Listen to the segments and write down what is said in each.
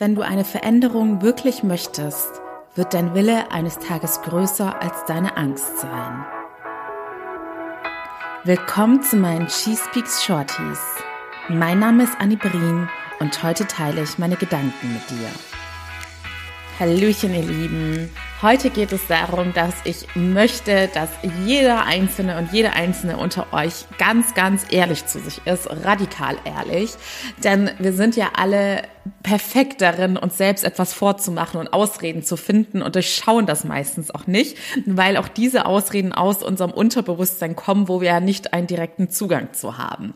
Wenn du eine Veränderung wirklich möchtest, wird dein Wille eines Tages größer als deine Angst sein. Willkommen zu meinen Cheese Peaks Shorties. Mein Name ist Annie Brien und heute teile ich meine Gedanken mit dir. Hallöchen, ihr Lieben. Heute geht es darum, dass ich möchte, dass jeder Einzelne und jede Einzelne unter euch ganz, ganz ehrlich zu sich ist, radikal ehrlich. Denn wir sind ja alle perfekt darin, uns selbst etwas vorzumachen und Ausreden zu finden und durchschauen das meistens auch nicht, weil auch diese Ausreden aus unserem Unterbewusstsein kommen, wo wir ja nicht einen direkten Zugang zu haben.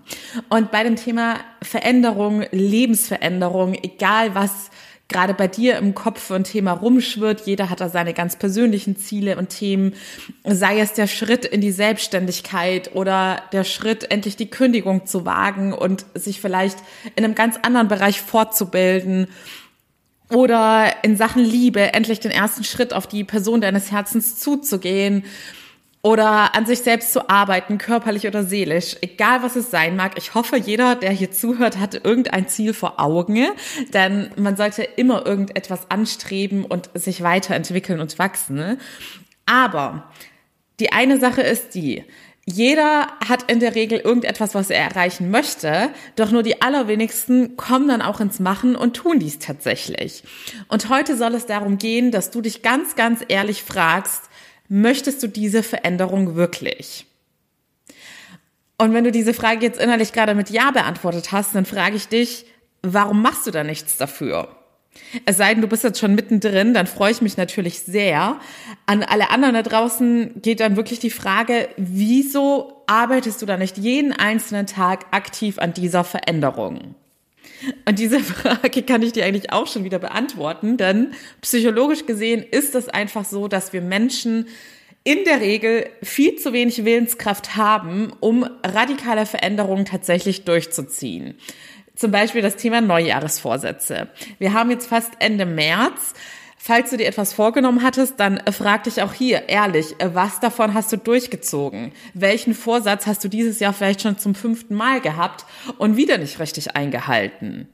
Und bei dem Thema Veränderung, Lebensveränderung, egal was gerade bei dir im Kopf ein Thema rumschwirrt. Jeder hat da seine ganz persönlichen Ziele und Themen. Sei es der Schritt in die Selbstständigkeit oder der Schritt, endlich die Kündigung zu wagen und sich vielleicht in einem ganz anderen Bereich fortzubilden. Oder in Sachen Liebe endlich den ersten Schritt auf die Person deines Herzens zuzugehen oder an sich selbst zu arbeiten, körperlich oder seelisch, egal was es sein mag. Ich hoffe, jeder, der hier zuhört, hat irgendein Ziel vor Augen, denn man sollte immer irgendetwas anstreben und sich weiterentwickeln und wachsen. Aber die eine Sache ist die, jeder hat in der Regel irgendetwas, was er erreichen möchte, doch nur die allerwenigsten kommen dann auch ins Machen und tun dies tatsächlich. Und heute soll es darum gehen, dass du dich ganz, ganz ehrlich fragst, möchtest du diese Veränderung wirklich? Und wenn du diese Frage jetzt innerlich gerade mit Ja beantwortet hast, dann frage ich dich, warum machst du da nichts dafür? Es sei denn, du bist jetzt schon mittendrin, dann freue ich mich natürlich sehr. An alle anderen da draußen geht dann wirklich die Frage, wieso arbeitest du da nicht jeden einzelnen Tag aktiv an dieser Veränderung? Und diese Frage kann ich dir eigentlich auch schon wieder beantworten, denn psychologisch gesehen ist es einfach so, dass wir Menschen in der Regel viel zu wenig Willenskraft haben, um radikale Veränderungen tatsächlich durchzuziehen. Zum Beispiel das Thema Neujahresvorsätze. Wir haben jetzt fast Ende März. Falls du dir etwas vorgenommen hattest, dann frag dich auch hier ehrlich, was davon hast du durchgezogen? Welchen Vorsatz hast du dieses Jahr vielleicht schon zum fünften Mal gehabt und wieder nicht richtig eingehalten?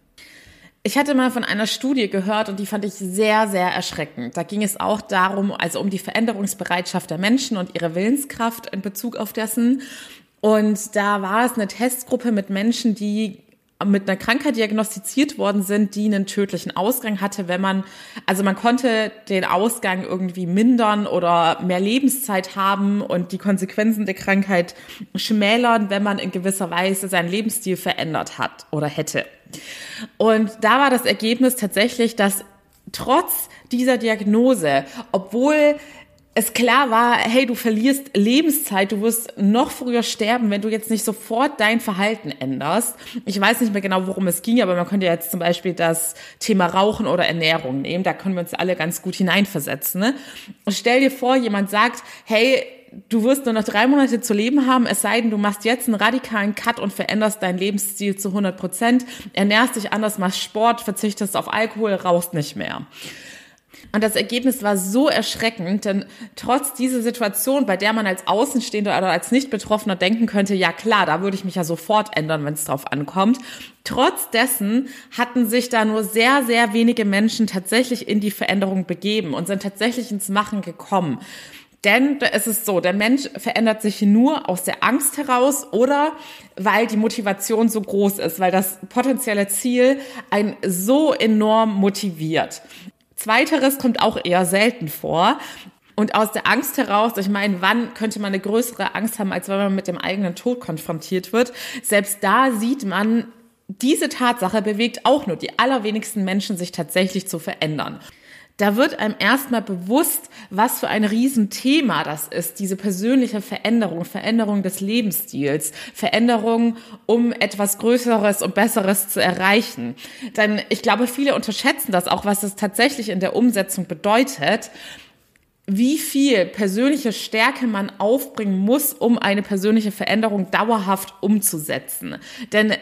Ich hatte mal von einer Studie gehört und die fand ich sehr, sehr erschreckend. Da ging es auch darum, also um die Veränderungsbereitschaft der Menschen und ihre Willenskraft in Bezug auf dessen. Und da war es eine Testgruppe mit Menschen, die mit einer Krankheit diagnostiziert worden sind, die einen tödlichen Ausgang hatte, wenn man, also man konnte den Ausgang irgendwie mindern oder mehr Lebenszeit haben und die Konsequenzen der Krankheit schmälern, wenn man in gewisser Weise seinen Lebensstil verändert hat oder hätte. Und da war das Ergebnis tatsächlich, dass trotz dieser Diagnose, obwohl es klar war, hey, du verlierst Lebenszeit, du wirst noch früher sterben, wenn du jetzt nicht sofort dein Verhalten änderst. Ich weiß nicht mehr genau, worum es ging, aber man könnte jetzt zum Beispiel das Thema Rauchen oder Ernährung nehmen. Da können wir uns alle ganz gut hineinversetzen. Ne? Stell dir vor, jemand sagt, hey, du wirst nur noch drei Monate zu leben haben, es sei denn, du machst jetzt einen radikalen Cut und veränderst deinen Lebensstil zu 100 Prozent, ernährst dich anders, machst Sport, verzichtest auf Alkohol, rauchst nicht mehr. Und das Ergebnis war so erschreckend, denn trotz dieser Situation, bei der man als Außenstehender oder als Nicht-Betroffener denken könnte, ja klar, da würde ich mich ja sofort ändern, wenn es drauf ankommt. Trotz dessen hatten sich da nur sehr, sehr wenige Menschen tatsächlich in die Veränderung begeben und sind tatsächlich ins Machen gekommen. Denn es ist so, der Mensch verändert sich nur aus der Angst heraus oder weil die Motivation so groß ist, weil das potenzielle Ziel einen so enorm motiviert. Zweiteres kommt auch eher selten vor. Und aus der Angst heraus, ich meine, wann könnte man eine größere Angst haben, als wenn man mit dem eigenen Tod konfrontiert wird? Selbst da sieht man, diese Tatsache bewegt auch nur die allerwenigsten Menschen, sich tatsächlich zu verändern da wird einem erstmal bewusst, was für ein Riesenthema das ist, diese persönliche Veränderung, Veränderung des Lebensstils, Veränderung, um etwas Größeres und Besseres zu erreichen. Denn ich glaube, viele unterschätzen das auch, was es tatsächlich in der Umsetzung bedeutet wie viel persönliche Stärke man aufbringen muss, um eine persönliche Veränderung dauerhaft umzusetzen. Denn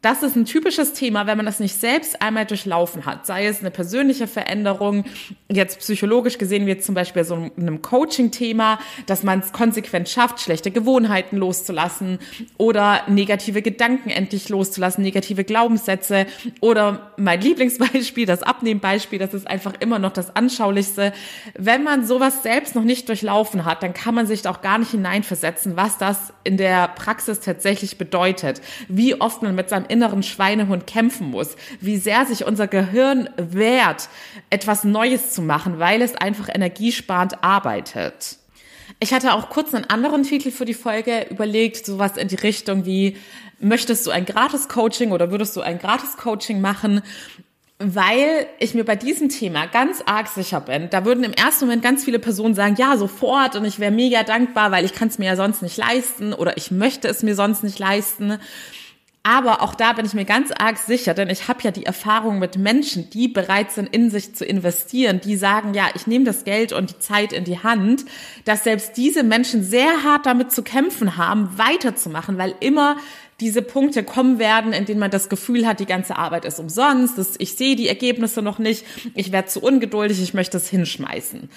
das ist ein typisches Thema, wenn man das nicht selbst einmal durchlaufen hat, sei es eine persönliche Veränderung. Jetzt psychologisch gesehen wie zum Beispiel so einem Coaching-Thema, dass man es konsequent schafft, schlechte Gewohnheiten loszulassen oder negative Gedanken endlich loszulassen, negative Glaubenssätze oder mein Lieblingsbeispiel, das Abnehmbeispiel, das ist einfach immer noch das anschaulichste. Wenn man sowas selbst noch nicht durchlaufen hat, dann kann man sich da auch gar nicht hineinversetzen, was das in der Praxis tatsächlich bedeutet, wie oft man mit seinem inneren Schweinehund kämpfen muss, wie sehr sich unser Gehirn wehrt, etwas Neues zu machen, weil es einfach energiesparend arbeitet. Ich hatte auch kurz einen anderen Titel für die Folge überlegt, sowas in die Richtung wie, möchtest du ein Gratis-Coaching oder würdest du ein Gratis-Coaching machen? Weil ich mir bei diesem Thema ganz arg sicher bin, da würden im ersten Moment ganz viele Personen sagen, ja, sofort und ich wäre mega dankbar, weil ich kann es mir ja sonst nicht leisten oder ich möchte es mir sonst nicht leisten. Aber auch da bin ich mir ganz arg sicher, denn ich habe ja die Erfahrung mit Menschen, die bereit sind, in sich zu investieren, die sagen, ja, ich nehme das Geld und die Zeit in die Hand, dass selbst diese Menschen sehr hart damit zu kämpfen haben, weiterzumachen, weil immer diese Punkte kommen werden, in denen man das Gefühl hat, die ganze Arbeit ist umsonst, ich sehe die Ergebnisse noch nicht, ich werde zu ungeduldig, ich möchte es hinschmeißen.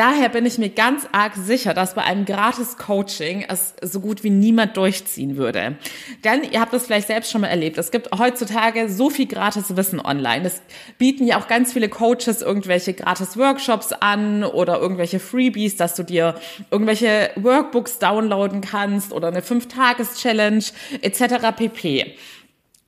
Daher bin ich mir ganz arg sicher, dass bei einem Gratis-Coaching es so gut wie niemand durchziehen würde. Denn ihr habt das vielleicht selbst schon mal erlebt. Es gibt heutzutage so viel gratis Wissen online. Es bieten ja auch ganz viele Coaches irgendwelche gratis Workshops an oder irgendwelche Freebies, dass du dir irgendwelche Workbooks downloaden kannst oder eine 5-Tages-Challenge etc. pp.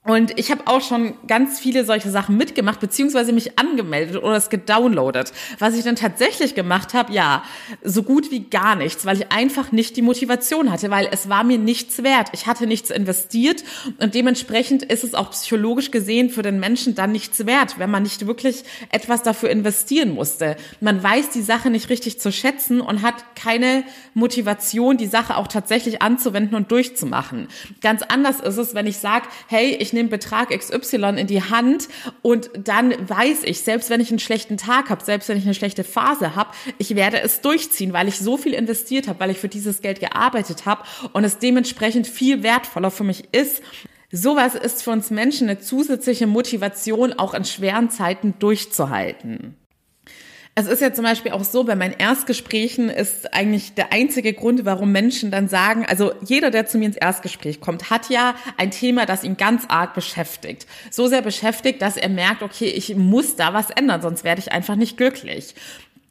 Und ich habe auch schon ganz viele solche Sachen mitgemacht, beziehungsweise mich angemeldet oder es gedownloadet. Was ich dann tatsächlich gemacht habe, ja, so gut wie gar nichts, weil ich einfach nicht die Motivation hatte, weil es war mir nichts wert. Ich hatte nichts investiert und dementsprechend ist es auch psychologisch gesehen für den Menschen dann nichts wert, wenn man nicht wirklich etwas dafür investieren musste. Man weiß die Sache nicht richtig zu schätzen und hat keine Motivation, die Sache auch tatsächlich anzuwenden und durchzumachen. Ganz anders ist es, wenn ich sage, hey, ich ich nehme Betrag XY in die Hand und dann weiß ich, selbst wenn ich einen schlechten Tag habe, selbst wenn ich eine schlechte Phase habe, ich werde es durchziehen, weil ich so viel investiert habe, weil ich für dieses Geld gearbeitet habe und es dementsprechend viel wertvoller für mich ist. Sowas ist für uns Menschen eine zusätzliche Motivation, auch in schweren Zeiten durchzuhalten. Es ist ja zum Beispiel auch so, bei meinen Erstgesprächen ist eigentlich der einzige Grund, warum Menschen dann sagen, also jeder, der zu mir ins Erstgespräch kommt, hat ja ein Thema, das ihn ganz arg beschäftigt. So sehr beschäftigt, dass er merkt, okay, ich muss da was ändern, sonst werde ich einfach nicht glücklich.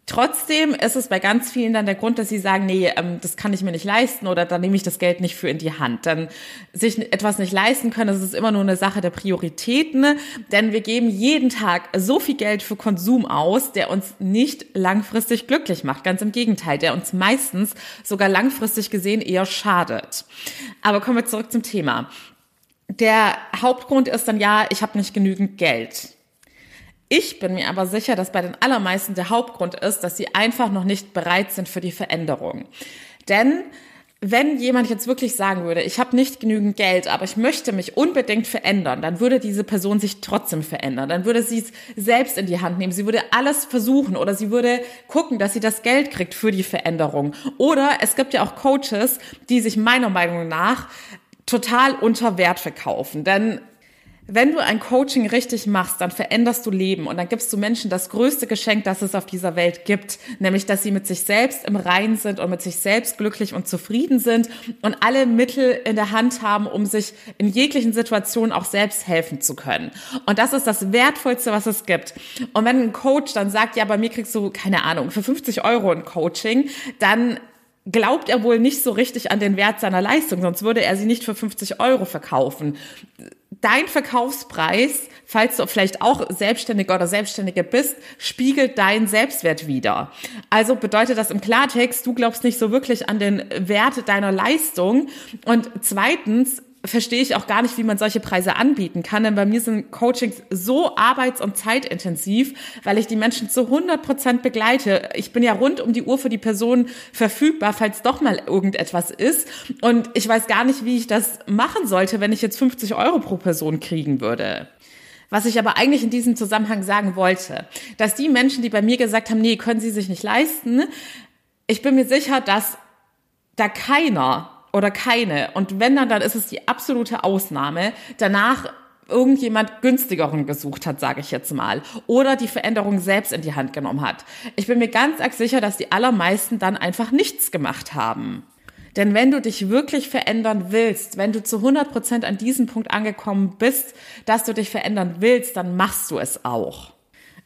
Trotzdem ist es bei ganz vielen dann der Grund, dass sie sagen, nee, ähm, das kann ich mir nicht leisten oder da nehme ich das Geld nicht für in die Hand. Dann sich etwas nicht leisten können, das ist immer nur eine Sache der Prioritäten, denn wir geben jeden Tag so viel Geld für Konsum aus, der uns nicht langfristig glücklich macht. Ganz im Gegenteil, der uns meistens sogar langfristig gesehen eher schadet. Aber kommen wir zurück zum Thema. Der Hauptgrund ist dann ja, ich habe nicht genügend Geld. Ich bin mir aber sicher, dass bei den allermeisten der Hauptgrund ist, dass sie einfach noch nicht bereit sind für die Veränderung. Denn wenn jemand jetzt wirklich sagen würde, ich habe nicht genügend Geld, aber ich möchte mich unbedingt verändern, dann würde diese Person sich trotzdem verändern. Dann würde sie es selbst in die Hand nehmen. Sie würde alles versuchen oder sie würde gucken, dass sie das Geld kriegt für die Veränderung. Oder es gibt ja auch Coaches, die sich meiner Meinung nach total unter Wert verkaufen. Denn wenn du ein Coaching richtig machst, dann veränderst du Leben und dann gibst du Menschen das größte Geschenk, das es auf dieser Welt gibt, nämlich dass sie mit sich selbst im Reinen sind und mit sich selbst glücklich und zufrieden sind und alle Mittel in der Hand haben, um sich in jeglichen Situationen auch selbst helfen zu können. Und das ist das Wertvollste, was es gibt. Und wenn ein Coach dann sagt, ja, bei mir kriegst du, keine Ahnung, für 50 Euro ein Coaching, dann glaubt er wohl nicht so richtig an den Wert seiner Leistung, sonst würde er sie nicht für 50 Euro verkaufen. Dein Verkaufspreis, falls du vielleicht auch Selbstständiger oder Selbstständige bist, spiegelt deinen Selbstwert wider. Also bedeutet das im Klartext, du glaubst nicht so wirklich an den Wert deiner Leistung. Und zweitens, verstehe ich auch gar nicht, wie man solche Preise anbieten kann. Denn bei mir sind Coachings so arbeits- und zeitintensiv, weil ich die Menschen zu 100 Prozent begleite. Ich bin ja rund um die Uhr für die Person verfügbar, falls doch mal irgendetwas ist. Und ich weiß gar nicht, wie ich das machen sollte, wenn ich jetzt 50 Euro pro Person kriegen würde. Was ich aber eigentlich in diesem Zusammenhang sagen wollte, dass die Menschen, die bei mir gesagt haben, nee, können sie sich nicht leisten, ich bin mir sicher, dass da keiner oder keine. Und wenn dann, dann ist es die absolute Ausnahme. Danach irgendjemand günstigeren gesucht hat, sage ich jetzt mal, oder die Veränderung selbst in die Hand genommen hat. Ich bin mir ganz arg sicher, dass die allermeisten dann einfach nichts gemacht haben. Denn wenn du dich wirklich verändern willst, wenn du zu 100 Prozent an diesem Punkt angekommen bist, dass du dich verändern willst, dann machst du es auch.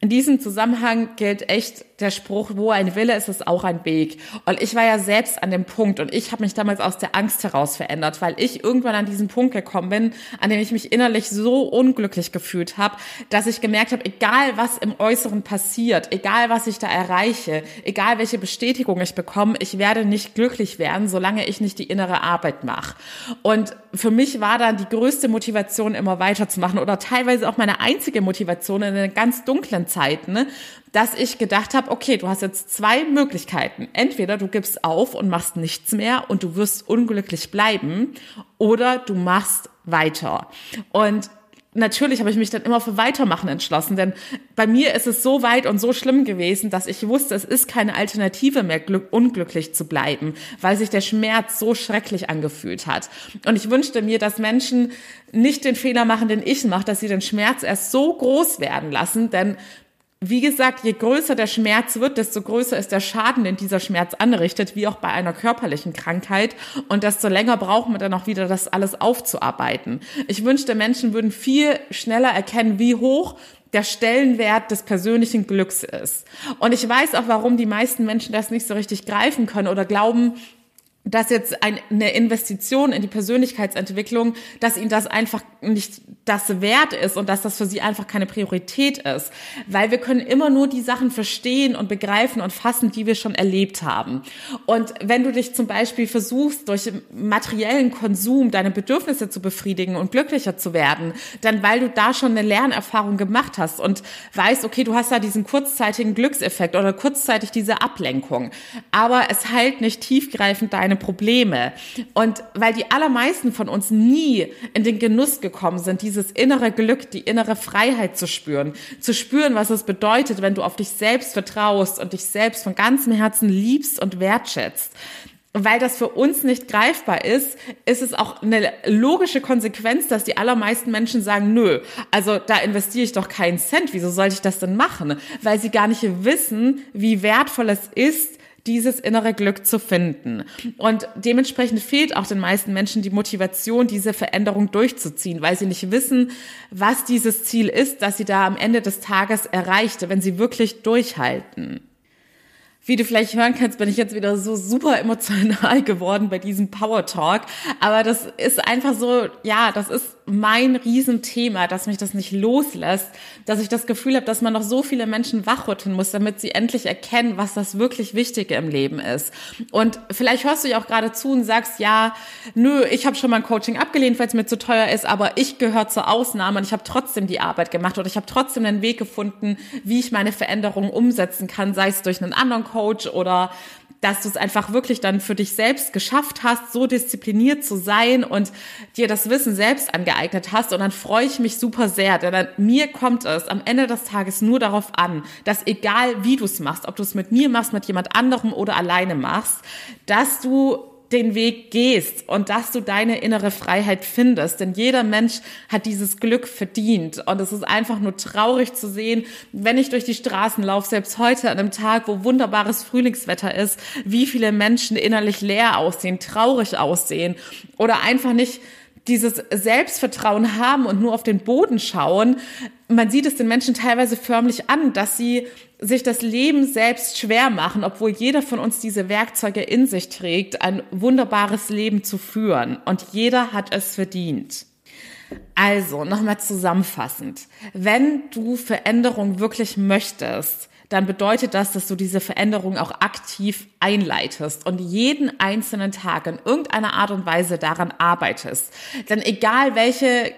In diesem Zusammenhang gilt echt der Spruch, wo ein Wille ist, ist auch ein Weg. Und ich war ja selbst an dem Punkt und ich habe mich damals aus der Angst heraus verändert, weil ich irgendwann an diesen Punkt gekommen bin, an dem ich mich innerlich so unglücklich gefühlt habe, dass ich gemerkt habe, egal was im Äußeren passiert, egal was ich da erreiche, egal welche Bestätigung ich bekomme, ich werde nicht glücklich werden, solange ich nicht die innere Arbeit mache. Und für mich war dann die größte Motivation, immer weiterzumachen oder teilweise auch meine einzige Motivation in den ganz dunklen Zeiten, ne, dass ich gedacht habe, okay, du hast jetzt zwei Möglichkeiten. Entweder du gibst auf und machst nichts mehr und du wirst unglücklich bleiben oder du machst weiter. Und natürlich habe ich mich dann immer für Weitermachen entschlossen, denn bei mir ist es so weit und so schlimm gewesen, dass ich wusste, es ist keine Alternative mehr, glück, unglücklich zu bleiben, weil sich der Schmerz so schrecklich angefühlt hat. Und ich wünschte mir, dass Menschen nicht den Fehler machen, den ich mache, dass sie den Schmerz erst so groß werden lassen, denn wie gesagt, je größer der Schmerz wird, desto größer ist der Schaden, den dieser Schmerz anrichtet, wie auch bei einer körperlichen Krankheit. Und desto länger brauchen wir dann auch wieder, das alles aufzuarbeiten. Ich wünschte, Menschen würden viel schneller erkennen, wie hoch der Stellenwert des persönlichen Glücks ist. Und ich weiß auch, warum die meisten Menschen das nicht so richtig greifen können oder glauben, dass jetzt eine Investition in die Persönlichkeitsentwicklung, dass ihnen das einfach nicht das wert ist und dass das für sie einfach keine Priorität ist. Weil wir können immer nur die Sachen verstehen und begreifen und fassen, die wir schon erlebt haben. Und wenn du dich zum Beispiel versuchst, durch materiellen Konsum deine Bedürfnisse zu befriedigen und glücklicher zu werden, dann weil du da schon eine Lernerfahrung gemacht hast und weißt, okay, du hast da diesen kurzzeitigen Glückseffekt oder kurzzeitig diese Ablenkung. Aber es heilt nicht tiefgreifend deine keine Probleme. Und weil die allermeisten von uns nie in den Genuss gekommen sind, dieses innere Glück, die innere Freiheit zu spüren, zu spüren, was es bedeutet, wenn du auf dich selbst vertraust und dich selbst von ganzem Herzen liebst und wertschätzt weil das für uns nicht greifbar ist, ist es auch eine logische Konsequenz, dass die allermeisten Menschen sagen, nö, also da investiere ich doch keinen Cent, wieso sollte ich das denn machen? Weil sie gar nicht wissen, wie wertvoll es ist, dieses innere Glück zu finden. Und dementsprechend fehlt auch den meisten Menschen die Motivation, diese Veränderung durchzuziehen, weil sie nicht wissen, was dieses Ziel ist, das sie da am Ende des Tages erreichte, wenn sie wirklich durchhalten. Wie du vielleicht hören kannst, bin ich jetzt wieder so super emotional geworden bei diesem Power Talk. Aber das ist einfach so, ja, das ist mein Riesenthema, dass mich das nicht loslässt, dass ich das Gefühl habe, dass man noch so viele Menschen wachrütteln muss, damit sie endlich erkennen, was das wirklich Wichtige im Leben ist. Und vielleicht hörst du ja auch gerade zu und sagst, ja, nö, ich habe schon mal ein Coaching abgelehnt, weil es mir zu teuer ist, aber ich gehöre zur Ausnahme und ich habe trotzdem die Arbeit gemacht oder ich habe trotzdem einen Weg gefunden, wie ich meine Veränderungen umsetzen kann, sei es durch einen anderen Coach oder dass du es einfach wirklich dann für dich selbst geschafft hast, so diszipliniert zu sein und dir das Wissen selbst angeeignet hast. Und dann freue ich mich super sehr, denn mir kommt es am Ende des Tages nur darauf an, dass egal wie du es machst, ob du es mit mir machst, mit jemand anderem oder alleine machst, dass du den Weg gehst und dass du deine innere Freiheit findest. Denn jeder Mensch hat dieses Glück verdient. Und es ist einfach nur traurig zu sehen, wenn ich durch die Straßen laufe, selbst heute an einem Tag, wo wunderbares Frühlingswetter ist, wie viele Menschen innerlich leer aussehen, traurig aussehen oder einfach nicht dieses Selbstvertrauen haben und nur auf den Boden schauen, man sieht es den Menschen teilweise förmlich an, dass sie sich das Leben selbst schwer machen, obwohl jeder von uns diese Werkzeuge in sich trägt, ein wunderbares Leben zu führen. Und jeder hat es verdient. Also, nochmal zusammenfassend. Wenn du Veränderung wirklich möchtest, dann bedeutet das, dass du diese Veränderung auch aktiv einleitest und jeden einzelnen Tag in irgendeiner Art und Weise daran arbeitest. Denn egal welche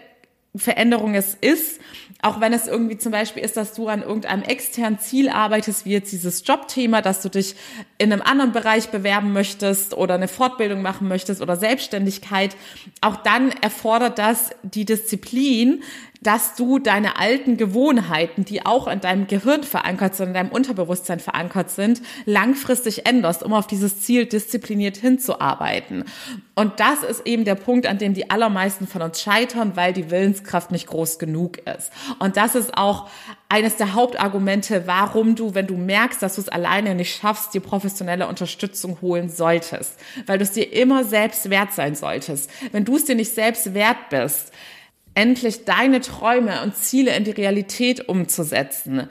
Veränderung es ist, auch wenn es irgendwie zum Beispiel ist, dass du an irgendeinem externen Ziel arbeitest, wie jetzt dieses Jobthema, dass du dich in einem anderen Bereich bewerben möchtest oder eine Fortbildung machen möchtest oder Selbstständigkeit, auch dann erfordert das die Disziplin, dass du deine alten Gewohnheiten, die auch in deinem Gehirn verankert sind, in deinem Unterbewusstsein verankert sind, langfristig änderst, um auf dieses Ziel diszipliniert hinzuarbeiten. Und das ist eben der Punkt, an dem die allermeisten von uns scheitern, weil die Willenskraft nicht groß genug ist. Und das ist auch eines der Hauptargumente, warum du, wenn du merkst, dass du es alleine nicht schaffst, dir professionelle Unterstützung holen solltest. Weil du es dir immer selbst wert sein solltest. Wenn du es dir nicht selbst wert bist, endlich deine Träume und Ziele in die Realität umzusetzen.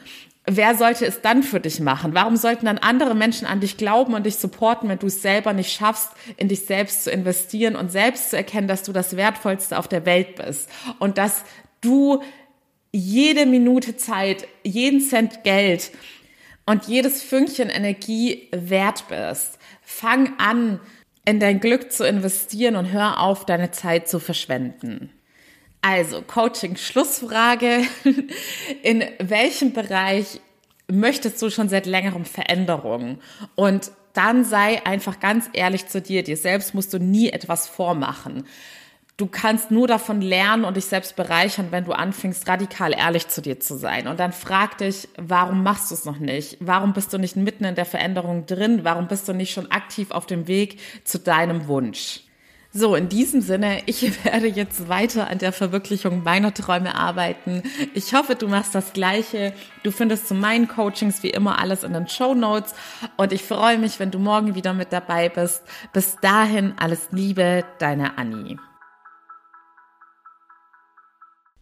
Wer sollte es dann für dich machen? Warum sollten dann andere Menschen an dich glauben und dich supporten, wenn du es selber nicht schaffst, in dich selbst zu investieren und selbst zu erkennen, dass du das Wertvollste auf der Welt bist und dass du jede Minute Zeit, jeden Cent Geld und jedes Fünkchen Energie wert bist. Fang an, in dein Glück zu investieren und hör auf, deine Zeit zu verschwenden. Also, Coaching Schlussfrage. In welchem Bereich möchtest du schon seit längerem Veränderungen? Und dann sei einfach ganz ehrlich zu dir. Dir selbst musst du nie etwas vormachen. Du kannst nur davon lernen und dich selbst bereichern, wenn du anfängst, radikal ehrlich zu dir zu sein. Und dann frag dich, warum machst du es noch nicht? Warum bist du nicht mitten in der Veränderung drin? Warum bist du nicht schon aktiv auf dem Weg zu deinem Wunsch? So, in diesem Sinne, ich werde jetzt weiter an der Verwirklichung meiner Träume arbeiten. Ich hoffe, du machst das Gleiche. Du findest zu meinen Coachings wie immer alles in den Show Notes. Und ich freue mich, wenn du morgen wieder mit dabei bist. Bis dahin, alles Liebe, deine Annie.